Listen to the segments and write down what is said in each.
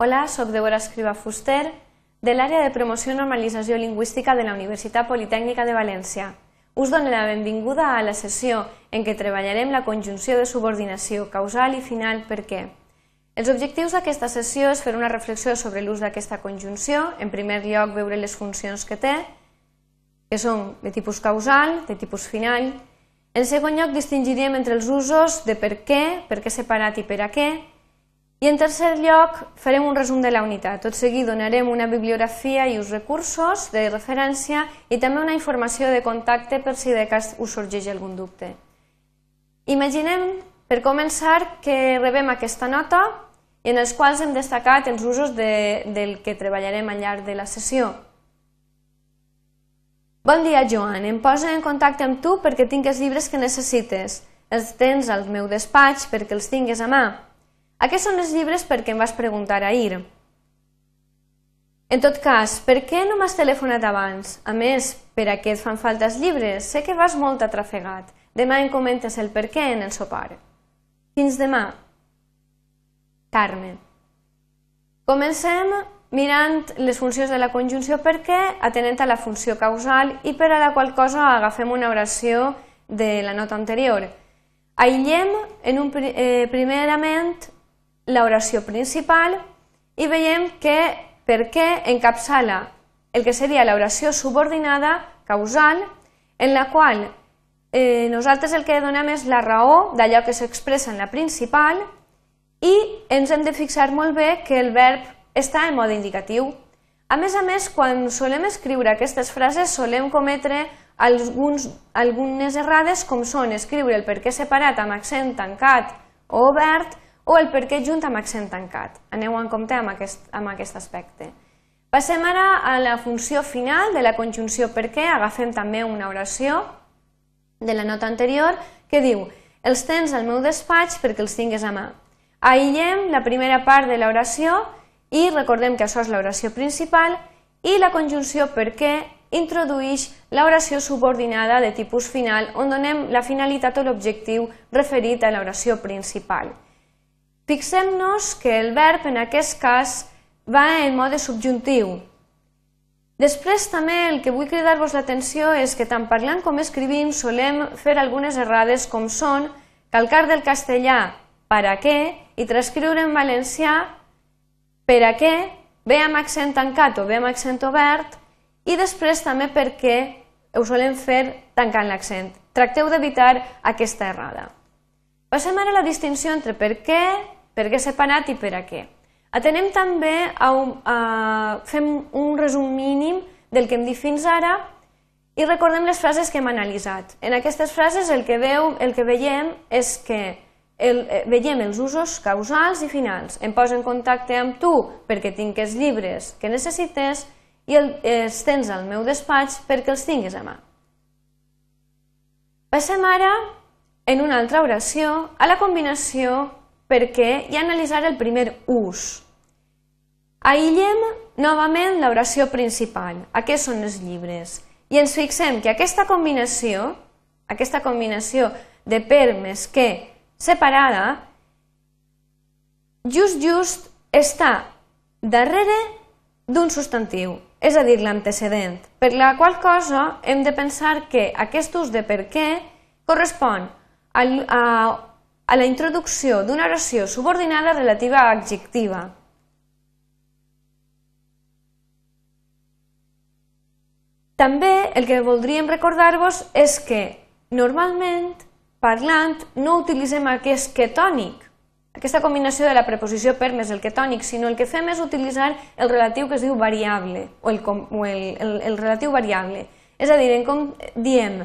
Hola, sóc Deborah Escriba Fuster, de l'àrea de promoció i normalització lingüística de la Universitat Politècnica de València. Us dono la benvinguda a la sessió en què treballarem la conjunció de subordinació causal i final per què. Els objectius d'aquesta sessió és fer una reflexió sobre l'ús d'aquesta conjunció, en primer lloc veure les funcions que té, que són de tipus causal, de tipus final. En segon lloc distingirem entre els usos de per què, per què separat i per a què, i en tercer lloc, farem un resum de la unitat. Tot seguit donarem una bibliografia i uns recursos de referència i també una informació de contacte per si de cas us sorgeix algun dubte. Imaginem, per començar, que rebem aquesta nota en els quals hem destacat els usos de, del que treballarem al llarg de la sessió. Bon dia, Joan. Em poso en contacte amb tu perquè tinc els llibres que necessites. Els tens al meu despatx perquè els tingues a mà. Aquests són els llibres perquè em vas preguntar ahir. En tot cas, per què no m'has telefonat abans? A més, per a què et fan falta els llibres? Sé que vas molt atrafegat. Demà em comentes el per què en el sopar. Fins demà. Carme. Comencem mirant les funcions de la conjunció per què, atenent a la funció causal i per a la qual cosa agafem una oració de la nota anterior. Aïllem en un, eh, primerament l'oració principal i veiem que per què encapçala el que seria l'oració subordinada causal en la qual eh, nosaltres el que donem és la raó d'allò que s'expressa en la principal i ens hem de fixar molt bé que el verb està en mode indicatiu. A més a més, quan solem escriure aquestes frases solem cometre alguns, algunes errades com són escriure el per què separat amb accent tancat o obert o el per què junt amb accent tancat. Aneu en compte amb aquest, amb aquest aspecte. Passem ara a la funció final de la conjunció per què. Agafem també una oració de la nota anterior que diu els tens al meu despatx perquè els tingues a mà. Aïllem la primera part de l'oració i recordem que això és l'oració principal i la conjunció per què introdueix l'oració subordinada de tipus final on donem la finalitat o l'objectiu referit a l'oració principal. Fixem-nos que el verb en aquest cas va en mode subjuntiu. Després també el que vull cridar-vos l'atenció és que tant parlant com escrivint solem fer algunes errades com són calcar del castellà per a què i transcriure en valencià per a què, bé amb accent tancat o bé amb accent obert i després també perquè ho solem fer tancant l'accent. Tracteu d'evitar aquesta errada. Passem ara a la distinció entre per què, per què separat i per a què. Atenem també a, un, a fem un resum mínim del que hem dit fins ara i recordem les frases que hem analitzat. En aquestes frases el que, veu, el que veiem és que el, eh, veiem els usos causals i finals. Em poso en contacte amb tu perquè tinc els llibres que necessites i el, els tens al meu despatx perquè els tingues a mà. Passem ara, en una altra oració, a la combinació perquè ha analitzar el primer ús. Aïllem novament l'oració principal. Aquests són els llibres. I ens fixem que aquesta combinació, aquesta combinació de per més que separada, just just està darrere d'un substantiu, és a dir, l'antecedent, per la qual cosa hem de pensar que aquest ús de per què correspon a, a la introducció d'una oració subordinada relativa a adjectiva. També el que voldríem recordar-vos és que normalment, parlant, no utilitzem aquest ketònic, aquesta combinació de la preposició per més el ketònic, sinó el que fem és utilitzar el relatiu que es diu variable, o el, o el, el, el relatiu variable. És a dir, en com diem,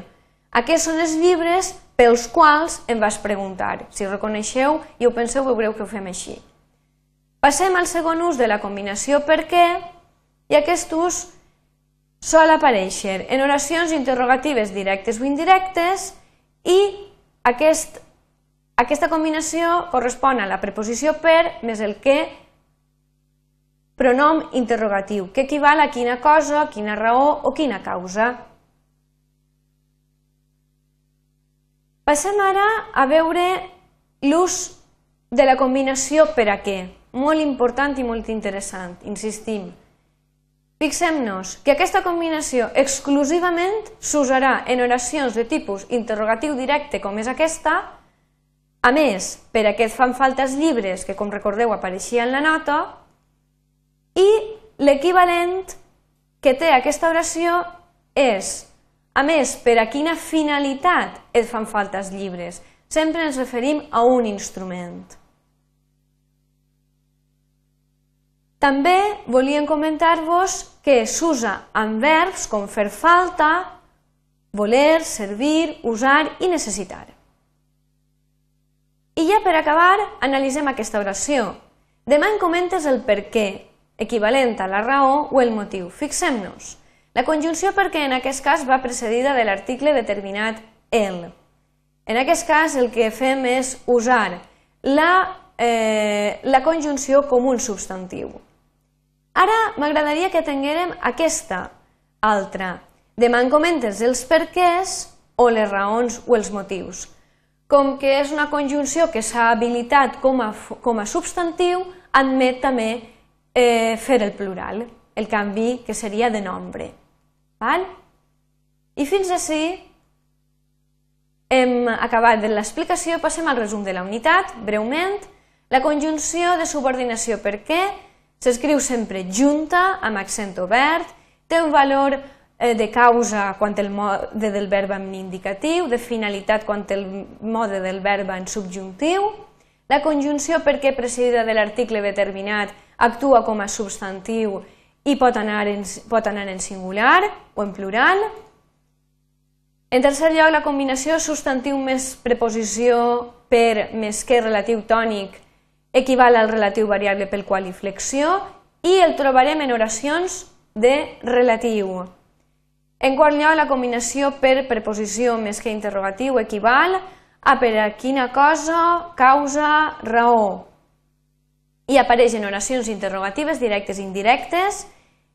aquests són els llibres pels quals em vas preguntar. Si reconeixeu i ho penseu, veureu que ho fem així. Passem al segon ús de la combinació per què i aquest ús sol aparèixer en oracions interrogatives directes o indirectes i aquest, aquesta combinació correspon a la preposició per més el que pronom interrogatiu, que equival a quina cosa, quina raó o quina causa. Passem ara a veure l'ús de la combinació per a què. molt important i molt interessant, insistim. Fixem-nos que aquesta combinació exclusivament s'usarà en oracions de tipus interrogatiu directe com és aquesta, a més, per a què et fan falta els llibres, que com recordeu apareixia en la nota, i l'equivalent que té aquesta oració és, a més, per a quina finalitat et fan falta els llibres. Sempre ens referim a un instrument. També volíem comentar-vos que s'usa amb verbs com fer falta, voler, servir, usar i necessitar. I ja per acabar, analitzem aquesta oració. Demà em comentes el per què, equivalent a la raó o el motiu. Fixem-nos. La conjunció perquè en aquest cas va precedida de l'article determinat el. En aquest cas el que fem és usar la, eh, la conjunció com un substantiu. Ara m'agradaria que tinguérem aquesta altra. Demà en comentes els perquès o les raons o els motius. Com que és una conjunció que s'ha habilitat com a, com a substantiu, admet també eh, fer el plural, el canvi que seria de nombre. Val? I fins així hem acabat de l'explicació, passem al resum de la unitat, breument. La conjunció de subordinació per què s'escriu sempre junta, amb accent obert, té un valor eh, de causa quan el mode del verb en indicatiu, de finalitat quan el mode del verb en subjuntiu, la conjunció per què precedida de l'article determinat actua com a substantiu i pot anar, en, pot anar en singular o en plural. En tercer lloc, la combinació substantiu més preposició per més que relatiu tònic equival al relatiu variable pel qual i flexió i el trobarem en oracions de relatiu. En quart lloc, la combinació per preposició més que interrogatiu equival a per a quina cosa, causa, raó i apareix en oracions interrogatives directes i indirectes,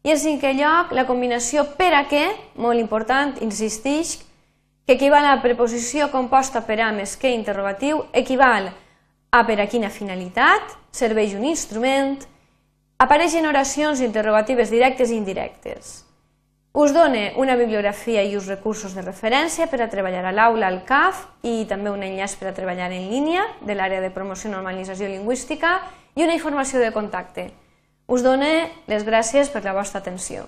i en cinquè lloc, la combinació per a què, molt important, insistix, que equival a preposició composta per a més que interrogatiu, equival a per a quina finalitat, serveix un instrument, apareix en oracions interrogatives directes i indirectes. Us done una bibliografia i uns recursos de referència per a treballar a l'aula al CAF i també un enllaç per a treballar en línia de l'àrea de promoció i normalització lingüística i una informació de contacte. Us dono les gràcies per la vostra atenció.